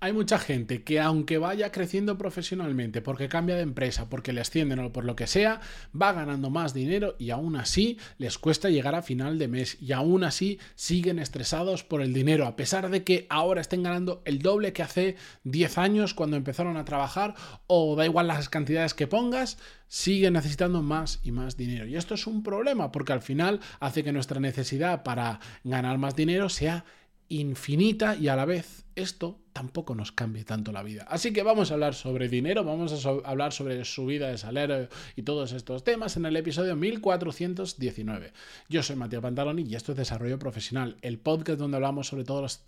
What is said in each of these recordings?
Hay mucha gente que aunque vaya creciendo profesionalmente, porque cambia de empresa, porque le ascienden o por lo que sea, va ganando más dinero y aún así les cuesta llegar a final de mes y aún así siguen estresados por el dinero, a pesar de que ahora estén ganando el doble que hace 10 años cuando empezaron a trabajar o da igual las cantidades que pongas, siguen necesitando más y más dinero. Y esto es un problema porque al final hace que nuestra necesidad para ganar más dinero sea infinita y a la vez esto tampoco nos cambie tanto la vida. Así que vamos a hablar sobre dinero, vamos a hablar sobre subida de salario y todos estos temas en el episodio 1419. Yo soy Matías Pantaloni y esto es Desarrollo Profesional, el podcast donde hablamos sobre todos los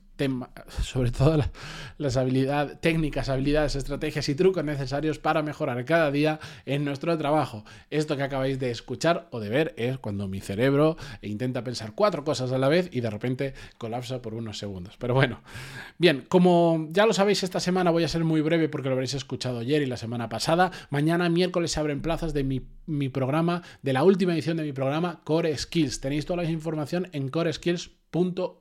sobre todas las habilidades, técnicas, habilidades, estrategias y trucos necesarios para mejorar cada día en nuestro trabajo. Esto que acabáis de escuchar o de ver es cuando mi cerebro intenta pensar cuatro cosas a la vez y de repente colapsa por unos segundos. Pero bueno, bien, como ya lo sabéis, esta semana voy a ser muy breve porque lo habréis escuchado ayer y la semana pasada. Mañana miércoles se abren plazas de mi, mi programa, de la última edición de mi programa Core Skills. Tenéis toda la información en Core Skills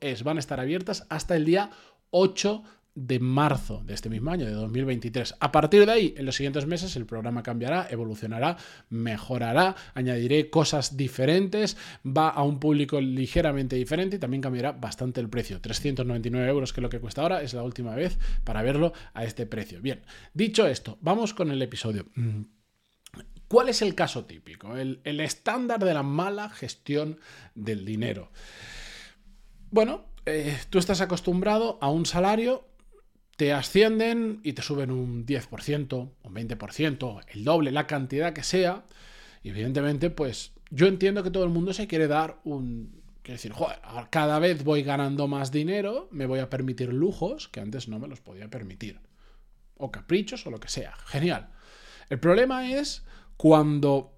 es. Van a estar abiertas hasta el día 8 de marzo de este mismo año, de 2023. A partir de ahí, en los siguientes meses, el programa cambiará, evolucionará, mejorará, añadiré cosas diferentes, va a un público ligeramente diferente y también cambiará bastante el precio. 399 euros, que es lo que cuesta ahora, es la última vez para verlo a este precio. Bien, dicho esto, vamos con el episodio. ¿Cuál es el caso típico? El estándar de la mala gestión del dinero. Bueno, eh, tú estás acostumbrado a un salario, te ascienden y te suben un 10%, un 20%, el doble, la cantidad que sea. Y evidentemente, pues yo entiendo que todo el mundo se quiere dar un... Quiere decir, joder, cada vez voy ganando más dinero, me voy a permitir lujos que antes no me los podía permitir. O caprichos o lo que sea. Genial. El problema es cuando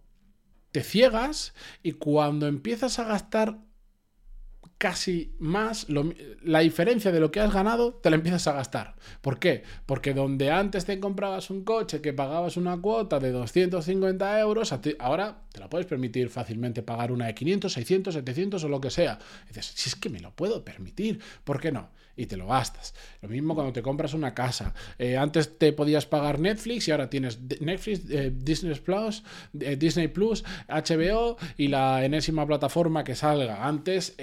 te ciegas y cuando empiezas a gastar casi más, la diferencia de lo que has ganado te la empiezas a gastar. ¿Por qué? Porque donde antes te comprabas un coche que pagabas una cuota de 250 euros, ahora te la puedes permitir fácilmente pagar una de 500, 600, 700 o lo que sea. dices, si es que me lo puedo permitir, ¿por qué no? Y te lo gastas. Lo mismo cuando te compras una casa. Eh, antes te podías pagar Netflix y ahora tienes Netflix, eh, Disney Plus, eh, Disney Plus, HBO y la enésima plataforma que salga. Antes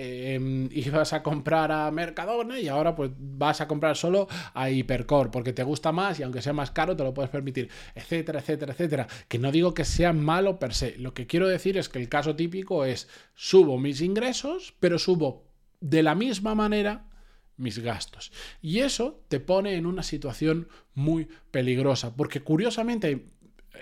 em, ibas a comprar a Mercadona y ahora pues vas a comprar solo a Hipercore porque te gusta más y aunque sea más caro te lo puedes permitir, etcétera, etcétera, etcétera. Que no digo que sea malo per se. Lo que quiero decir es que el caso típico es subo mis ingresos, pero subo de la misma manera mis gastos. Y eso te pone en una situación muy peligrosa, porque curiosamente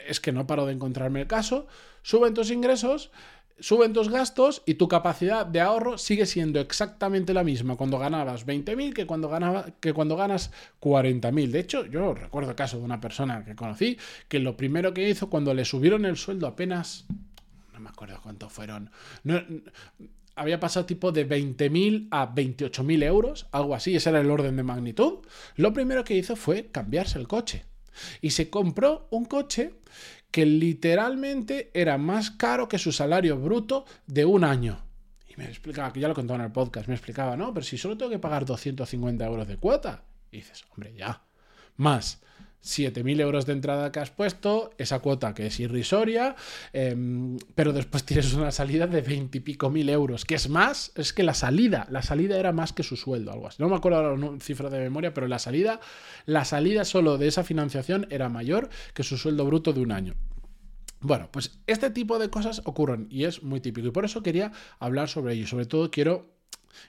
es que no paro de encontrarme el caso, suben tus ingresos, suben tus gastos y tu capacidad de ahorro sigue siendo exactamente la misma cuando ganabas 20.000 que cuando, ganaba, que cuando ganas 40.000. De hecho, yo recuerdo el caso de una persona que conocí que lo primero que hizo cuando le subieron el sueldo apenas no me acuerdo cuántos fueron. había pasado tipo de 20.000 a 28.000 euros, algo así, ese era el orden de magnitud. Lo primero que hizo fue cambiarse el coche. Y se compró un coche que literalmente era más caro que su salario bruto de un año. Y me explicaba, que ya lo contaba en el podcast, me explicaba, no, pero si solo tengo que pagar 250 euros de cuota. Y dices, hombre, ya. Más 7.000 euros de entrada que has puesto, esa cuota que es irrisoria, em, pero después tienes una salida de 20 y pico mil euros, que es más, es que la salida, la salida era más que su sueldo, algo así. No me acuerdo la cifra de memoria, pero la salida, la salida solo de esa financiación era mayor que su sueldo bruto de un año. Bueno, pues este tipo de cosas ocurren y es muy típico y por eso quería hablar sobre ello. Sobre todo quiero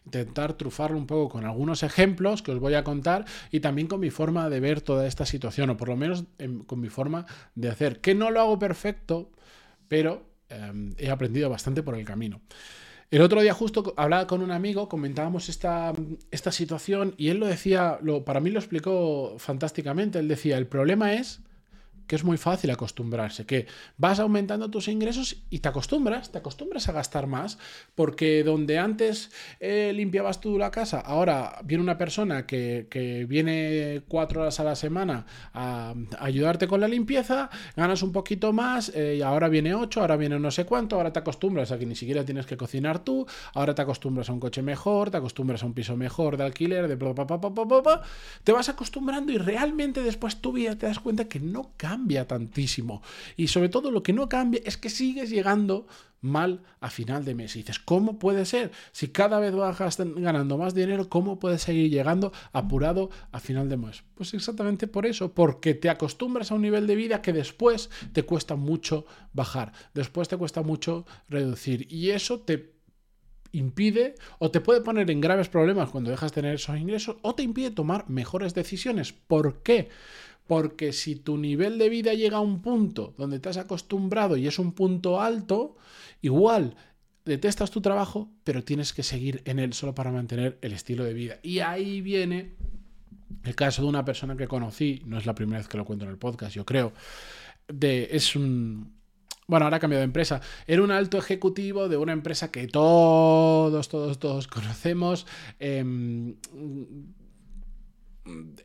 intentar trufarlo un poco con algunos ejemplos que os voy a contar y también con mi forma de ver toda esta situación, o por lo menos con mi forma de hacer, que no lo hago perfecto, pero em, he aprendido bastante por el camino. El otro día justo hablaba con un amigo, comentábamos esta, esta situación y él lo decía, lo, para mí lo explicó fantásticamente, él decía, el problema es que es muy fácil acostumbrarse, que vas aumentando tus ingresos y te acostumbras, te acostumbras a gastar más, porque donde antes eh, limpiabas tú la casa, ahora viene una persona que, viene cuatro horas a la semana a, ayudarte con la limpieza, ganas un poquito más, eh, y ahora viene ocho, ahora viene no sé cuánto, ahora te acostumbras a que ni siquiera tienes que cocinar tú, ahora te acostumbras a un coche mejor, te acostumbras a un piso mejor de alquiler, de bla, bla, bla, te vas acostumbrando y realmente después tu vida te das cuenta que no cambia tantísimo. Y sobre todo lo que no cambia es que sigues llegando mal a final de mes. Y dices, ¿cómo puede ser? Si cada vez vas ganando más dinero, ¿cómo puedes seguir llegando apurado a final de mes? Pues exactamente por eso, porque te acostumbras a un nivel de vida que después te cuesta mucho bajar, después te cuesta mucho reducir. Y eso te impide o te puede poner en graves problemas cuando dejas de tener esos ingresos o te impide tomar mejores decisiones. ¿Por qué? Porque si tu nivel de vida llega a un punto donde te has acostumbrado y es un punto alto, igual detestas tu trabajo, pero tienes que seguir en él solo para mantener el estilo de vida. Y ahí viene el caso de una persona que conocí, no es la primera vez que lo cuento en el podcast, yo creo, de, es un... Bueno, ahora ha cambiado de empresa. Era un alto ejecutivo de una empresa que todos, todos, todos conocemos. Em,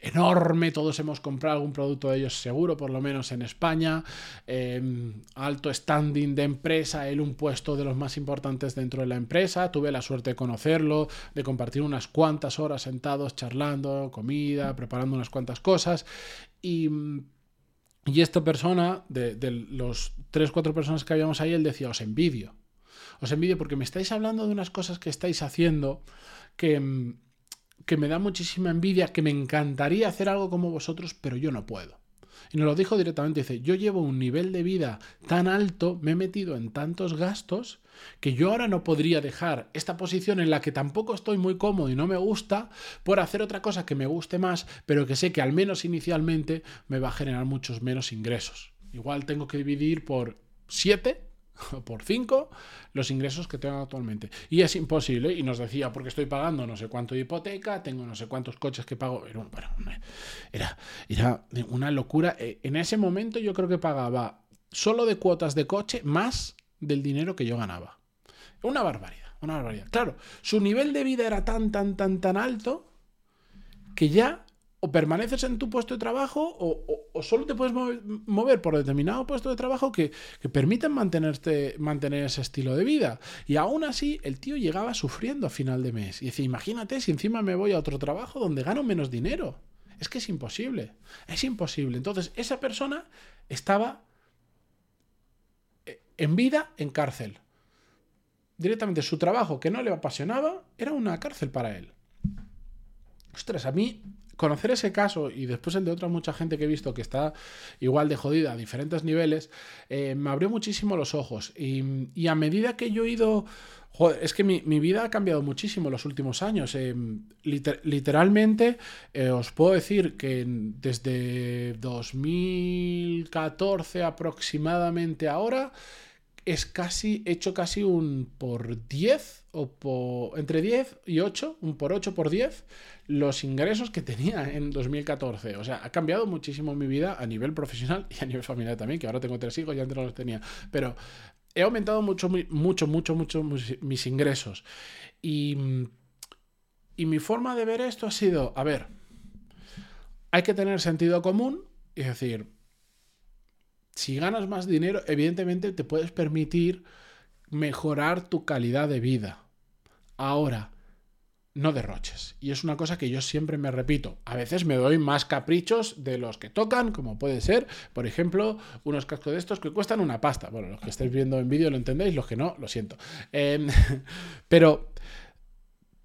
enorme, todos hemos comprado algún producto de ellos seguro, por lo menos en España, em, alto standing de empresa, él un puesto de los más importantes dentro de la empresa, tuve la suerte de conocerlo, de compartir unas cuantas horas sentados charlando, comida, preparando unas cuantas cosas. Y... Y esta persona, de, de los tres, cuatro personas que habíamos ahí, él decía, os envidio. Os envidio porque me estáis hablando de unas cosas que estáis haciendo que, em, que me da muchísima envidia, que me encantaría hacer algo como vosotros, pero yo no puedo. Y nos lo dijo directamente, dice, yo llevo un nivel de vida tan alto, me he metido en tantos gastos, que yo ahora no podría dejar esta posición en la que tampoco estoy muy cómodo y no me gusta, por hacer otra cosa que me guste más, pero que sé que al menos inicialmente me va a generar muchos menos ingresos. Igual tengo que dividir por 7 por 5 los ingresos que tengo actualmente. Y es imposible, y nos decía, porque estoy pagando no sé cuánto de hipoteca, tengo no sé cuántos coches que pago. Era, era, una locura. E, en ese momento yo creo que pagaba solo de cuotas de coche más del dinero que yo ganaba. Una barbaridad, una barbaridad. Claro, su nivel de vida era tan, tan, tan, tan alto que ya o permaneces en tu puesto de trabajo o, solo te puedes mover, por determinado puesto de trabajo que, que mantener ese estilo de vida. Y aún así, el tío llegaba sufriendo a final de mes. Y dice, imagínate si encima me voy a otro trabajo donde gano menos dinero. Es que es imposible. Es imposible. Entonces, esa persona estaba eh, en vida en cárcel. Directamente su trabajo que no le apasionaba era una cárcel para él. Ostras, a mí conocer ese caso y después el de otra mucha gente que he visto que está igual de jodida a diferentes niveles, eh, me abrió muchísimo los ojos. Y, a medida que yo he ido... Joder, es que mi, vida ha cambiado muchísimo en los últimos años. Eh, literalmente, eh, os puedo decir que desde 2014 aproximadamente ahora, es casi, hecho casi un por 10 o por, entre 10 y 8, un por 8 por 10 los ingresos que tenía en 2014. O sea, ha cambiado muchísimo mi vida a nivel profesional y a nivel familiar también, que ahora tengo tres hijos y antes no los tenía. Pero he aumentado mucho, mucho, mucho, mucho mis ingresos. Y, y mi forma de ver esto ha sido, a ver, hay que tener sentido común, es decir, si ganas más dinero, evidentemente te puedes permitir mejorar tu calidad de vida. Ahora, no derroches. Y es una cosa que yo siempre me repito. A veces me doy más caprichos de los que tocan, como puede ser, por ejemplo, unos cascos de estos que cuestan una pasta. Bueno, los que estáis viendo en vídeo lo entendéis, los que no, lo siento. Em, pero,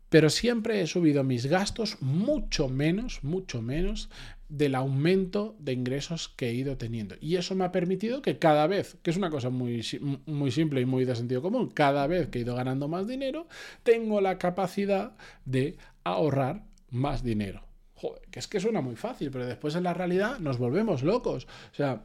pero siempre he subido mis gastos mucho menos, mucho menos del aumento de ingresos que he ido teniendo. Y eso me ha permitido que cada vez, que es una cosa muy, muy simple y muy de sentido común, cada vez que he ido ganando más dinero, tengo la capacidad de ahorrar más dinero. Joder, que es que suena muy fácil, pero después en la realidad nos volvemos locos. O sea,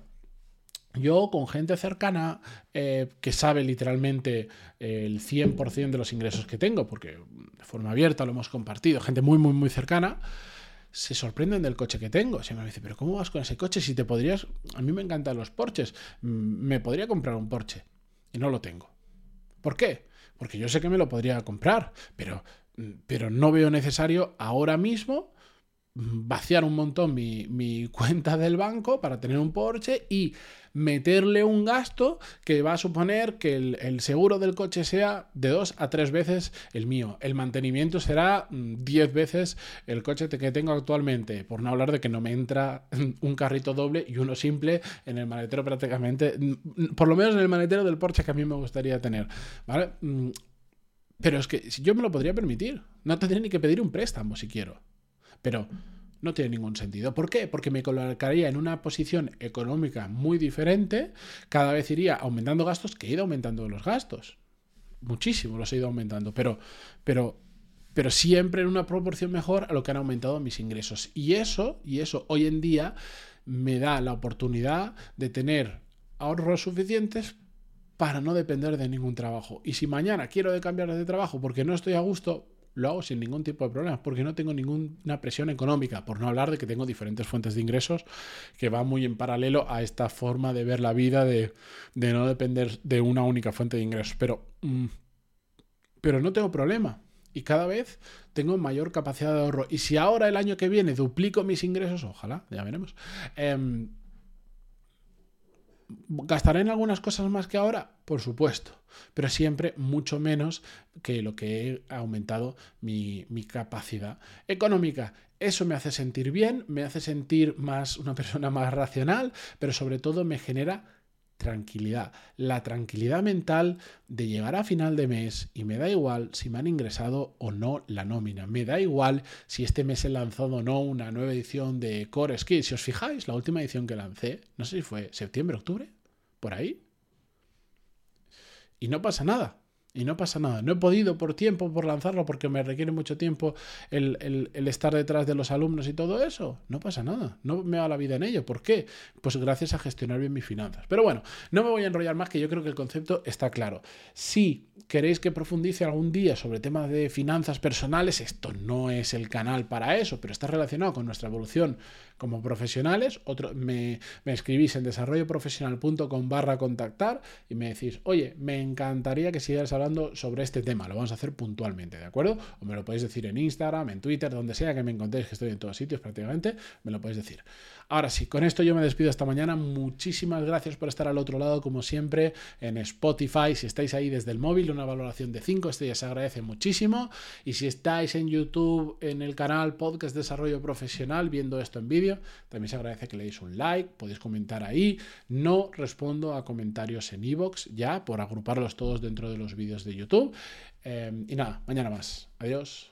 yo con gente cercana eh, que sabe literalmente el 100% de los ingresos que tengo, porque de forma abierta lo hemos compartido, gente muy, muy, muy cercana, se sorprenden del coche que tengo. Se me dice, pero ¿cómo vas con ese coche? Si te podrías... A mí me encantan los Porsches. Mm, me podría comprar un Porsche. Y no lo tengo. ¿Por qué? Porque yo sé que me lo podría comprar, pero, mm, pero no veo necesario ahora mismo vaciar un montón mi, cuenta del banco para tener un Porsche y meterle un gasto que va a suponer que el, seguro del coche sea de dos a tres veces el mío. El mantenimiento será 10 mm, veces el coche que tengo actualmente, por no hablar de que no me entra un carrito doble y uno simple en el maletero prácticamente, mm, por lo menos en el maletero del Porsche que a mí me gustaría tener. ¿vale? Mm, pero es que yo me lo podría permitir, no tendría ni que pedir un préstamo si quiero. Pero no tiene ningún sentido. ¿Por qué? Porque me colocaría en una posición económica muy diferente, cada vez iría aumentando gastos, que he ido aumentando los gastos. Muchísimo los he ido aumentando, pero, pero, pero siempre en una proporción mejor a lo que han aumentado mis ingresos. Y eso, y eso hoy en día me da la oportunidad de tener ahorros suficientes para no depender de ningún trabajo. Y si mañana quiero de cambiar de trabajo porque no estoy a gusto, lo hago sin ningún tipo de problemas porque no tengo ninguna presión económica, por no hablar de que tengo diferentes fuentes de ingresos que van muy en paralelo a esta forma de ver la vida de, no depender de una única fuente de ingresos. Pero, mm, pero no tengo problema y cada vez tengo mayor capacidad de ahorro. Y si ahora el año que viene duplico mis ingresos, ojalá, ya veremos. Em, ¿Gastaré en algunas cosas más que ahora? Por supuesto, pero siempre mucho menos que lo que he aumentado mi, mi, capacidad económica. Eso me hace sentir bien, me hace sentir más una persona más racional, pero sobre todo me genera tranquilidad. La tranquilidad mental de llegar a final de mes y me da igual si me han ingresado o no la nómina. Me da igual si este mes he lanzado o no una nueva edición de Core Skills. Si os fijáis, la última edición que lancé, no sé si fue septiembre, octubre, por ahí. Y no pasa nada. Y no pasa nada. No he podido por tiempo, por lanzarlo, porque me requiere mucho tiempo el, estar detrás de los alumnos y todo eso. No pasa nada. No me va la vida en ello. ¿Por qué? Pues gracias a gestionar bien mis finanzas. Pero bueno, no me voy a enrollar más, que yo creo que el concepto está claro. Si queréis que profundice algún día sobre temas de finanzas personales, esto no es el canal para eso, pero está relacionado con nuestra evolución como profesionales. Otro, me, me escribís en desarrolloprofesional.com barra contactar y me decís, oye, me encantaría que sigas hablando sobre este tema. Lo vamos a hacer puntualmente, ¿de acuerdo? O me lo podéis decir en Instagram, en Twitter, donde sea que me encontréis, que estoy en todos sitios prácticamente, me lo podéis decir. Ahora sí, con esto yo me despido esta mañana. Muchísimas gracias por estar al otro lado, como siempre, en Spotify. Si estáis ahí desde el móvil, una valoración de 5 estrellas se agradece muchísimo. Y si estáis en YouTube, en el canal Podcast Desarrollo Profesional, viendo esto en vídeo, también se agradece que le un like, podéis comentar ahí. No respondo a comentarios en iVoox ya por agruparlos todos dentro de los vídeos de YouTube. Eh, y nada, mañana más. Adiós.